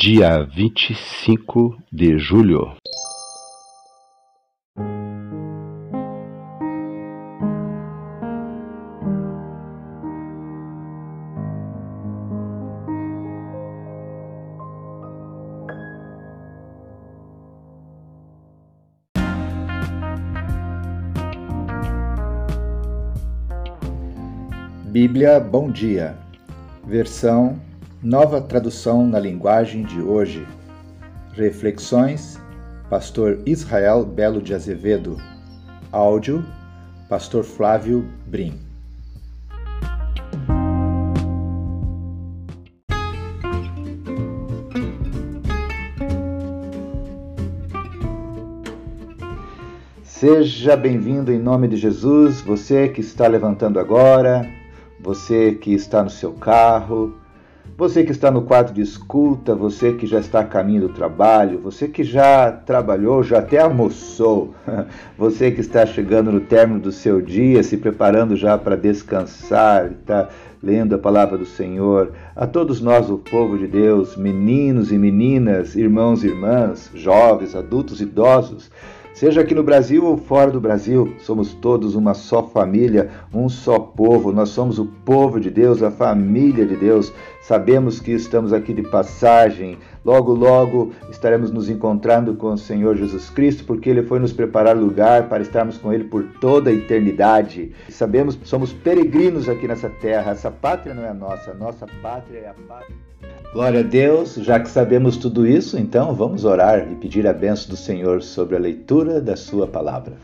dia 25 de julho. Bíblia Bom Dia, versão Nova Tradução na Linguagem de Hoje. Reflexões, Pastor Israel Belo de Azevedo. Áudio, Pastor Flávio Brim. Seja bem-vindo em nome de Jesus, você que está levantando agora, você que está no seu carro, você que está no quarto de escuta, você que já está a caminho do trabalho, você que já trabalhou, já até almoçou, você que está chegando no término do seu dia, se preparando já para descansar, está lendo a palavra do Senhor, a todos nós, o povo de Deus, meninos e meninas, irmãos e irmãs, jovens, adultos, idosos, Seja aqui no Brasil ou fora do Brasil, somos todos uma só família, um só povo. Nós somos o povo de Deus, a família de Deus. Sabemos que estamos aqui de passagem. Logo, logo estaremos nos encontrando com o Senhor Jesus Cristo, porque Ele foi nos preparar lugar para estarmos com Ele por toda a eternidade. Sabemos que somos peregrinos aqui nessa terra. Essa pátria não é a nossa, nossa pátria é a pátria. Glória a Deus, já que sabemos tudo isso, então vamos orar e pedir a benção do Senhor sobre a leitura da Sua palavra.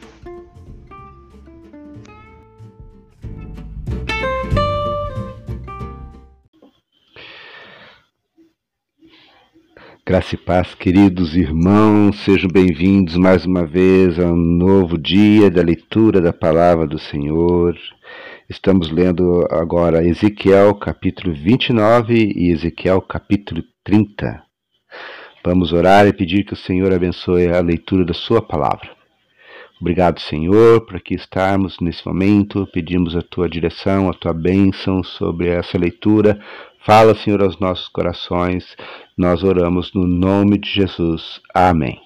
Graça e paz, queridos irmãos, sejam bem-vindos mais uma vez a um novo dia da leitura da palavra do Senhor. Estamos lendo agora Ezequiel capítulo 29 e Ezequiel capítulo 30. Vamos orar e pedir que o Senhor abençoe a leitura da Sua palavra. Obrigado, Senhor, por aqui estarmos nesse momento. Pedimos a Tua direção, a Tua bênção sobre essa leitura. Fala, Senhor, aos nossos corações. Nós oramos no nome de Jesus. Amém.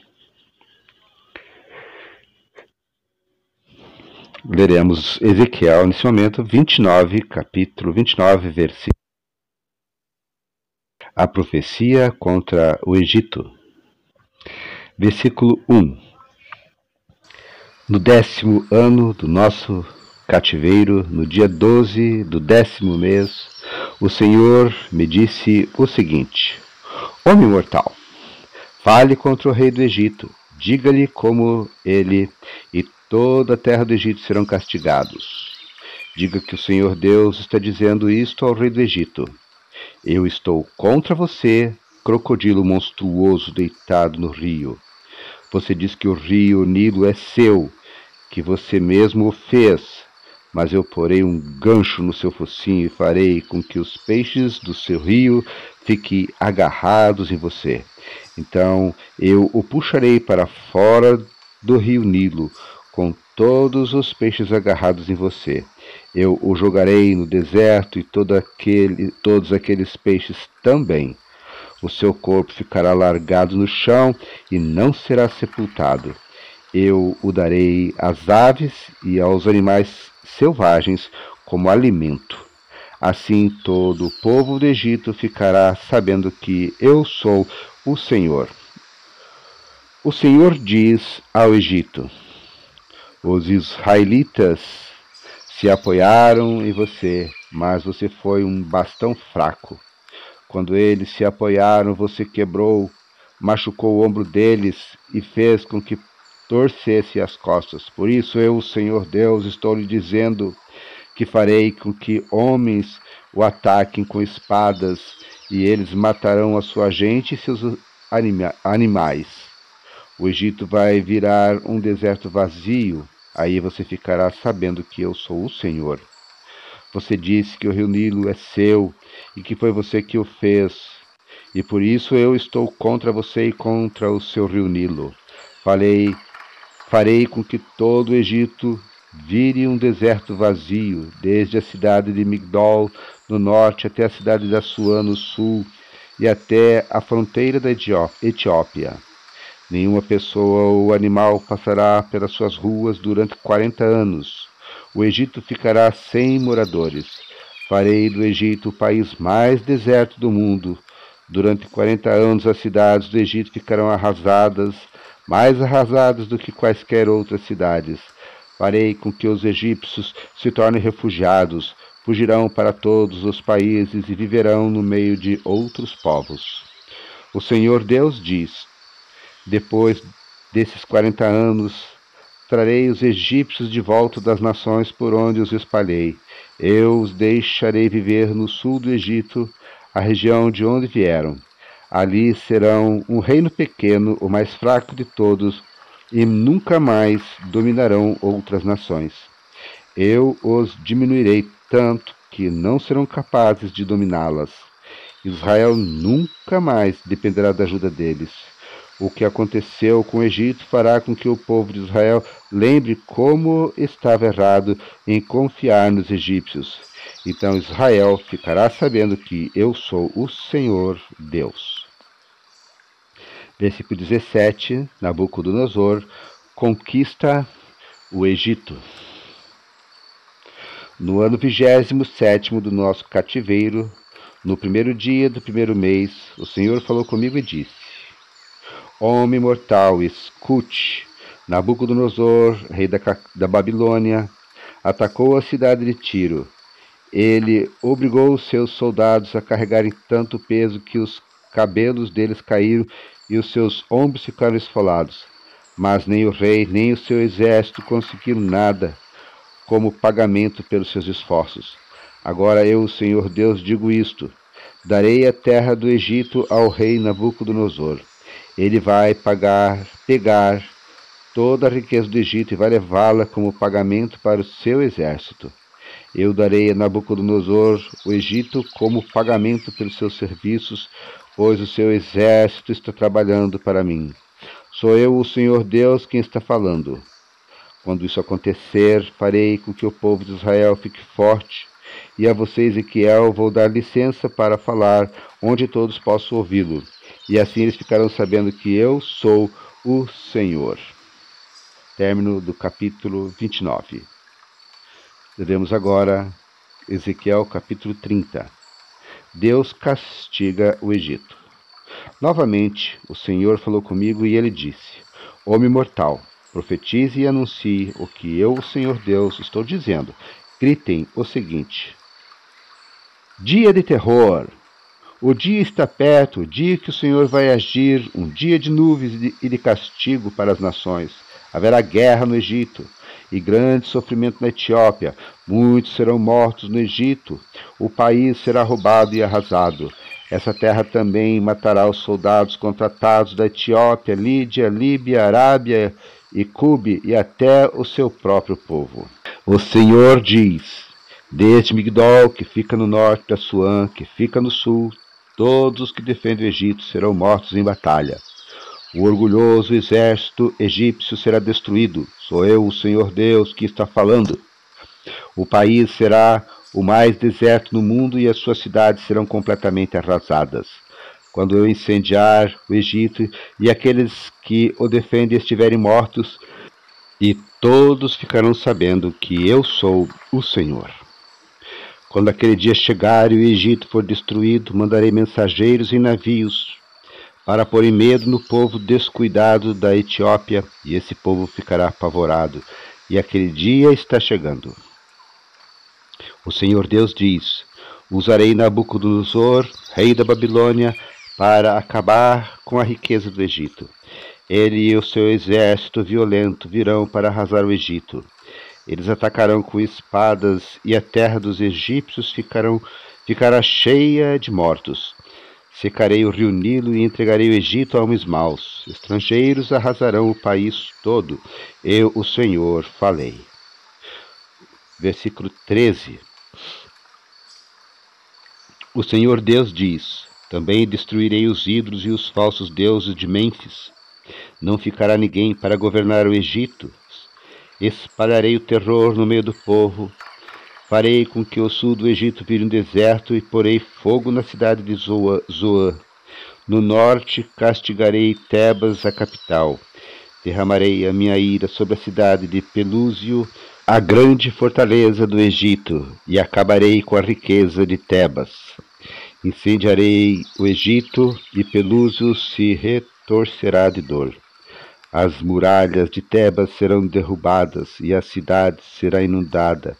Leremos Ezequiel, nesse momento, 29, capítulo 29, versículo. A profecia contra o Egito. Versículo 1. No décimo ano do nosso cativeiro, no dia 12 do décimo mês, o Senhor me disse o seguinte: Homem mortal, fale contra o rei do Egito, diga-lhe como ele e toda a terra do Egito serão castigados. Diga que o Senhor Deus está dizendo isto ao rei do Egito: Eu estou contra você, crocodilo monstruoso deitado no rio. Você diz que o rio Nilo é seu, que você mesmo o fez, mas eu porei um gancho no seu focinho e farei com que os peixes do seu rio fiquem agarrados em você. Então eu o puxarei para fora do rio Nilo, com todos os peixes agarrados em você. Eu o jogarei no deserto e todo aquele, todos aqueles peixes também. O seu corpo ficará largado no chão e não será sepultado. Eu o darei às aves e aos animais selvagens como alimento. Assim todo o povo do Egito ficará sabendo que eu sou o Senhor. O Senhor diz ao Egito: os israelitas se apoiaram em você, mas você foi um bastão fraco. Quando eles se apoiaram, você quebrou, machucou o ombro deles e fez com que torcesse as costas. Por isso eu, o Senhor Deus, estou lhe dizendo que farei com que homens o ataquem com espadas e eles matarão a sua gente e seus anima animais. O Egito vai virar um deserto vazio, aí você ficará sabendo que eu sou o Senhor. Você disse que o rio Nilo é seu e que foi você que o fez, e por isso eu estou contra você e contra o seu rio Nilo. Falei, farei com que todo o Egito vire um deserto vazio, desde a cidade de Migdol no norte até a cidade de Assuã no sul, e até a fronteira da Etiópia. Nenhuma pessoa ou animal passará pelas suas ruas durante quarenta anos. O Egito ficará sem moradores. Farei do Egito o país mais deserto do mundo. Durante quarenta anos as cidades do Egito ficarão arrasadas, mais arrasadas do que quaisquer outras cidades. Farei com que os egípcios se tornem refugiados, fugirão para todos os países e viverão no meio de outros povos. O Senhor Deus diz: Depois desses quarenta anos, trarei os egípcios de volta das nações por onde os espalhei. Eu os deixarei viver no sul do Egito, a região de onde vieram. Ali serão um reino pequeno, o mais fraco de todos, e nunca mais dominarão outras nações. Eu os diminuirei tanto que não serão capazes de dominá-las. Israel nunca mais dependerá da ajuda deles. O que aconteceu com o Egito fará com que o povo de Israel lembre como estava errado em confiar nos egípcios. Então Israel ficará sabendo que eu sou o Senhor Deus. Versículo 17: Nabucodonosor conquista o Egito. No ano vigésimo sétimo do nosso cativeiro, no primeiro dia do primeiro mês, o Senhor falou comigo e disse: Homem mortal, escute. Nabucodonosor, rei da, da Babilônia, atacou a cidade de Tiro. Ele obrigou os seus soldados a carregarem tanto peso que os cabelos deles caíram e os seus ombros ficaram esfolados. Mas nem o rei, nem o seu exército conseguiram nada como pagamento pelos seus esforços. Agora eu, o Senhor Deus, digo isto: darei a terra do Egito ao rei Nabucodonosor. Ele vai pagar, pegar toda a riqueza do Egito e vai levá-la como pagamento para o seu exército. Eu darei a Nabucodonosor o Egito como pagamento pelos seus serviços, pois o seu exército está trabalhando para mim. Sou eu, o Senhor Deus, quem está falando. Quando isso acontecer, farei com que o povo de Israel fique forte, e a você, Ezequiel, vou dar licença para falar onde todos possam ouvi-lo, e assim eles ficarão sabendo que eu sou o Senhor. Término do capítulo 29. Lemos agora Ezequiel capítulo 30. Deus castiga o Egito. Novamente, o Senhor falou comigo e ele disse: Homem mortal, profetize e anuncie o que eu, o Senhor Deus, estou dizendo. Gritem o seguinte: Dia de terror! O dia está perto, o dia que o Senhor vai agir, um dia de nuvens e de castigo para as nações. Haverá guerra no Egito e grande sofrimento na Etiópia. Muitos serão mortos no Egito. O país será roubado e arrasado. Essa terra também matará os soldados contratados da Etiópia, Lídia, Líbia, Arábia e Cube e até o seu próprio povo. O Senhor diz: Desde Migdol, que fica no norte da Suã, que fica no sul, todos os que defendem o Egito serão mortos em batalha. O orgulhoso exército egípcio será destruído. Sou eu, o Senhor Deus, que está falando. O país será o mais deserto no mundo e as suas cidades serão completamente arrasadas. Quando eu incendiar o Egito e aqueles que o defendem estiverem mortos, e todos ficarão sabendo que eu sou o Senhor. Quando aquele dia chegar e o Egito for destruído, mandarei mensageiros em navios para pôr em medo no povo descuidado da Etiópia, e esse povo ficará apavorado, e aquele dia está chegando. O Senhor Deus diz: Usarei Nabucodonosor, rei da Babilônia, para acabar com a riqueza do Egito. Ele e o seu exército violento virão para arrasar o Egito. Eles atacarão com espadas e a terra dos egípcios ficarão, ficará cheia de mortos. Secarei o rio Nilo e entregarei o Egito a homens maus. Estrangeiros arrasarão o país todo. Eu, o Senhor, falei. Versículo 13. O Senhor Deus diz: Também destruirei os ídolos e os falsos deuses de Mênfis. Não ficará ninguém para governar o Egito. Espalharei o terror no meio do povo Farei com que o sul do Egito vire um deserto e porei fogo na cidade de Zoa, No norte castigarei Tebas, a capital. Derramarei a minha ira sobre a cidade de Pelúzio, a grande fortaleza do Egito, e acabarei com a riqueza de Tebas. Incendiarei o Egito, e Pelúzio se retorcerá de dor. As muralhas de Tebas serão derrubadas, e a cidade será inundada.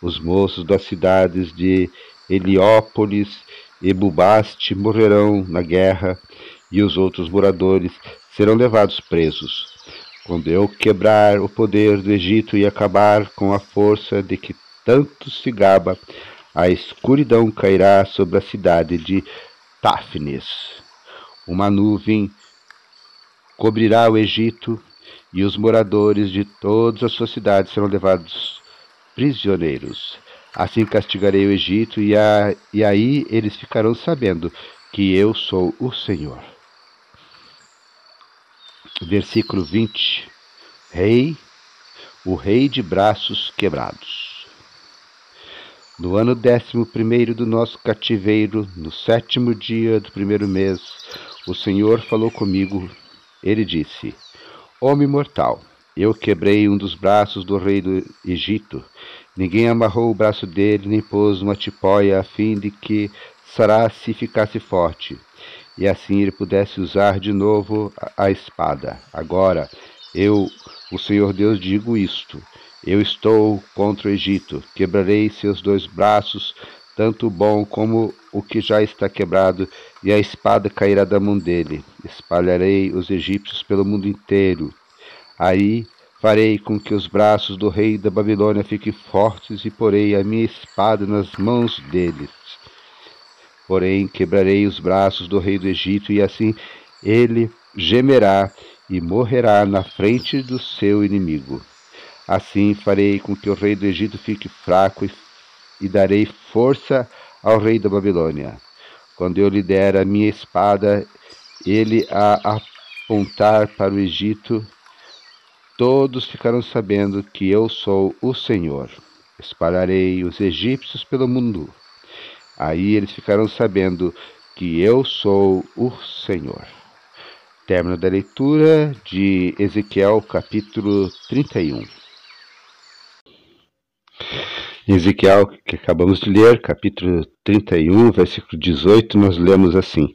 Os moços das cidades de Heliópolis e Bubaste morrerão na guerra, e os outros moradores serão levados presos. Quando eu quebrar o poder do Egito e acabar com a força de que tanto se gaba, a escuridão cairá sobre a cidade de Táfnis. Uma nuvem cobrirá o Egito, e os moradores de todas as suas cidades serão levados prisioneiros. Assim castigarei o Egito, e, a, e aí eles ficarão sabendo que eu sou o Senhor. Versículo 20: Rei, o rei de braços quebrados. No ano décimo primeiro do nosso cativeiro, no sétimo dia do primeiro mês, o Senhor falou comigo. Ele disse: Homem mortal, eu quebrei um dos braços do rei do Egito. Ninguém amarrou o braço dele, nem pôs uma tipóia, a fim de que Sará-se ficasse forte, e assim ele pudesse usar de novo a espada. Agora, eu, o Senhor Deus, digo isto: Eu estou contra o Egito, quebrarei seus dois braços, tanto o bom como o que já está quebrado, e a espada cairá da mão dele. Espalharei os egípcios pelo mundo inteiro. Aí farei com que os braços do rei da Babilônia fiquem fortes e porei a minha espada nas mãos deles. Porém, quebrarei os braços do rei do Egito, e assim ele gemerá e morrerá na frente do seu inimigo. Assim farei com que o rei do Egito fique fraco e, e darei força ao rei da Babilônia. Quando eu lhe der a minha espada, ele a apontar para o Egito, todos ficarão sabendo que eu sou o Senhor. Espalharei os egípcios pelo mundo. Aí eles ficarão sabendo que eu sou o Senhor. Término da leitura de Ezequiel, capítulo 31. Ezequiel, que acabamos de ler, capítulo 31, versículo 18, nós lemos assim: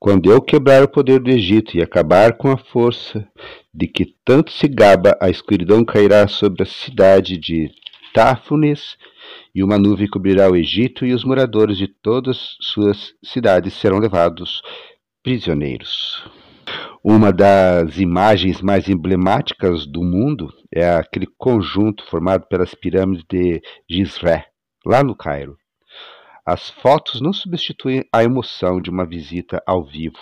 Quando eu quebrar o poder do Egito e acabar com a força de que tanto se gaba, a escuridão cairá sobre a cidade de Táfunes, e uma nuvem cobrirá o Egito, e os moradores de todas suas cidades serão levados prisioneiros. Uma das imagens mais emblemáticas do mundo é aquele conjunto formado pelas pirâmides de Gizré, lá no Cairo. As fotos não substituem a emoção de uma visita ao vivo.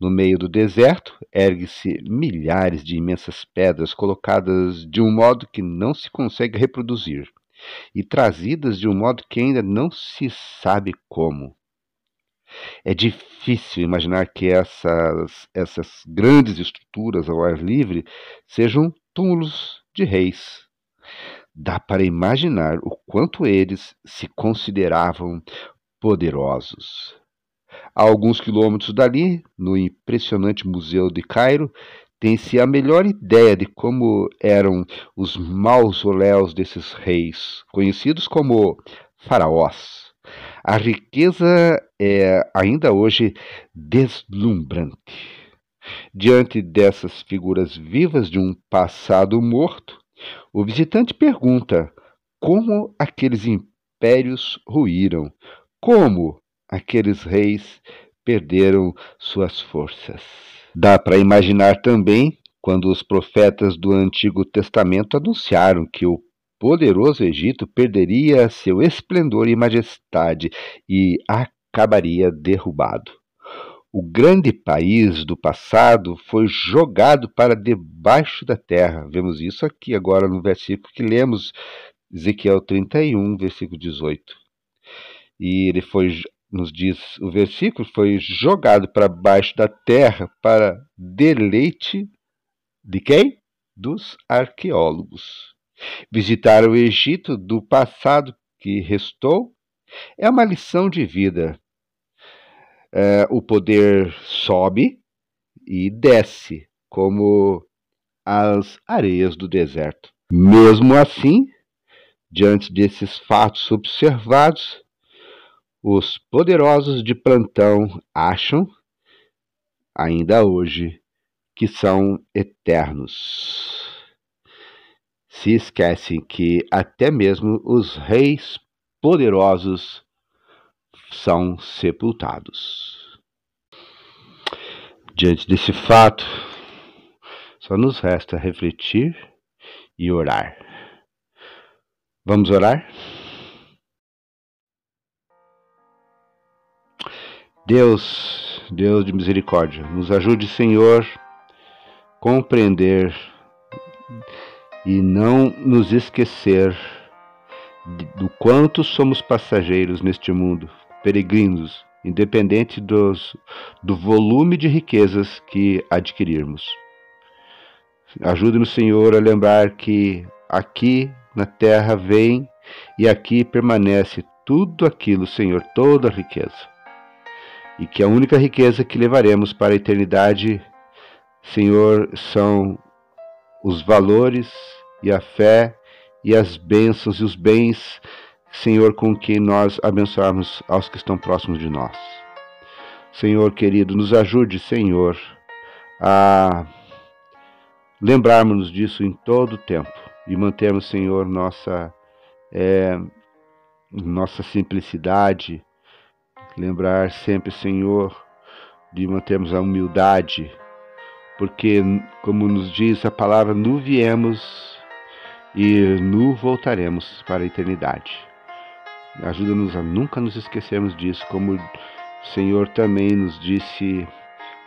No meio do deserto, ergue-se milhares de imensas pedras colocadas de um modo que não se consegue reproduzir e trazidas de um modo que ainda não se sabe como. É difícil imaginar que essas, essas grandes estruturas ao ar livre sejam túmulos de reis. Dá para imaginar o quanto eles se consideravam poderosos. A alguns quilômetros dali, no impressionante Museu de Cairo, tem-se a melhor ideia de como eram os mausoléus desses reis, conhecidos como faraós. A riqueza é ainda hoje deslumbrante. Diante dessas figuras vivas de um passado morto, o visitante pergunta como aqueles impérios ruíram, como aqueles reis perderam suas forças. Dá para imaginar também quando os profetas do Antigo Testamento anunciaram que o poderoso Egito perderia seu esplendor e majestade e acabaria derrubado. O grande país do passado foi jogado para debaixo da terra. Vemos isso aqui agora no versículo que lemos, Ezequiel 31, versículo 18. E ele foi nos diz o versículo, foi jogado para baixo da terra para deleite de quem? Dos arqueólogos. Visitar o Egito do passado que restou é uma lição de vida. É, o poder sobe e desce, como as areias do deserto. Mesmo assim, diante desses fatos observados, os poderosos de plantão acham, ainda hoje, que são eternos. Se esquecem que até mesmo os reis poderosos são sepultados. Diante desse fato, só nos resta refletir e orar. Vamos orar? Deus, Deus de misericórdia, nos ajude, Senhor, compreender e não nos esquecer do quanto somos passageiros neste mundo, peregrinos, independente dos, do volume de riquezas que adquirirmos. Ajude-nos, Senhor, a lembrar que aqui na terra vem e aqui permanece tudo aquilo, Senhor, toda a riqueza. E que a única riqueza que levaremos para a eternidade, Senhor, são os valores e a fé e as bênçãos e os bens, Senhor, com que nós abençoarmos aos que estão próximos de nós. Senhor querido, nos ajude, Senhor, a lembrarmos disso em todo o tempo e mantermos, Senhor, nossa, é, nossa simplicidade, lembrar sempre, Senhor, de mantermos a humildade, porque, como nos diz a palavra, nu viemos e nu voltaremos para a eternidade. Ajuda-nos a nunca nos esquecermos disso, como o Senhor também nos disse,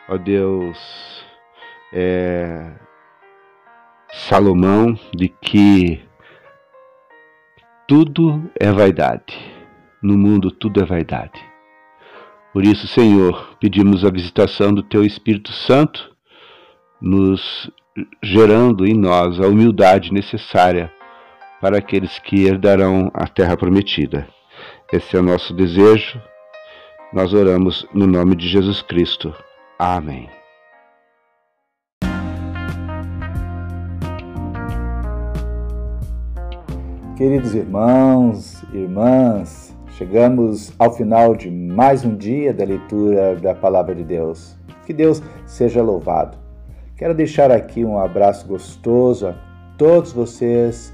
ó Deus, é, Salomão de que tudo é vaidade. No mundo tudo é vaidade. Por isso, Senhor, pedimos a visitação do Teu Espírito Santo, nos gerando em nós a humildade necessária para aqueles que herdarão a terra prometida. Esse é o nosso desejo. Nós oramos no nome de Jesus Cristo. Amém. Queridos irmãos, irmãs, chegamos ao final de mais um dia da leitura da Palavra de Deus. Que Deus seja louvado. Quero deixar aqui um abraço gostoso a todos vocês